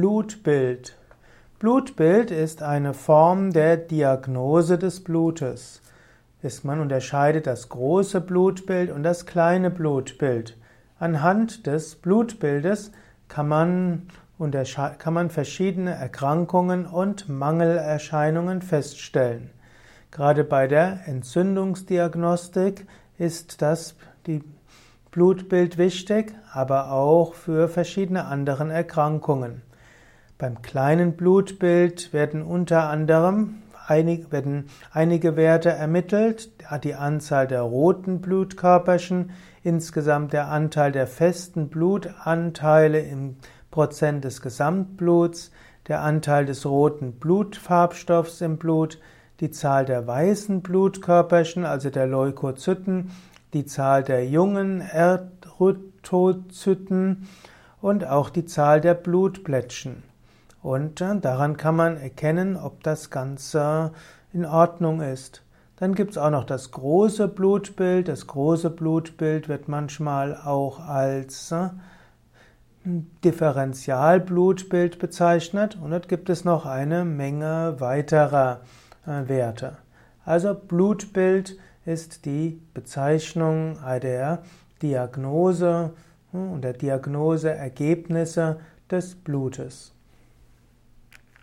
Blutbild. Blutbild ist eine Form der Diagnose des Blutes. Man unterscheidet das große Blutbild und das kleine Blutbild. Anhand des Blutbildes kann man, kann man verschiedene Erkrankungen und Mangelerscheinungen feststellen. Gerade bei der Entzündungsdiagnostik ist das die Blutbild wichtig, aber auch für verschiedene andere Erkrankungen. Beim kleinen Blutbild werden unter anderem einig, werden einige Werte ermittelt, die Anzahl der roten Blutkörperchen, insgesamt der Anteil der festen Blutanteile im Prozent des Gesamtbluts, der Anteil des roten Blutfarbstoffs im Blut, die Zahl der weißen Blutkörperchen, also der Leukozyten, die Zahl der jungen Erythrozyten und auch die Zahl der Blutplättchen. Und äh, daran kann man erkennen, ob das Ganze in Ordnung ist. Dann gibt es auch noch das große Blutbild. Das große Blutbild wird manchmal auch als äh, Differentialblutbild bezeichnet. Und dort gibt es noch eine Menge weiterer äh, Werte. Also Blutbild ist die Bezeichnung der Diagnose hm, und der Diagnoseergebnisse des Blutes.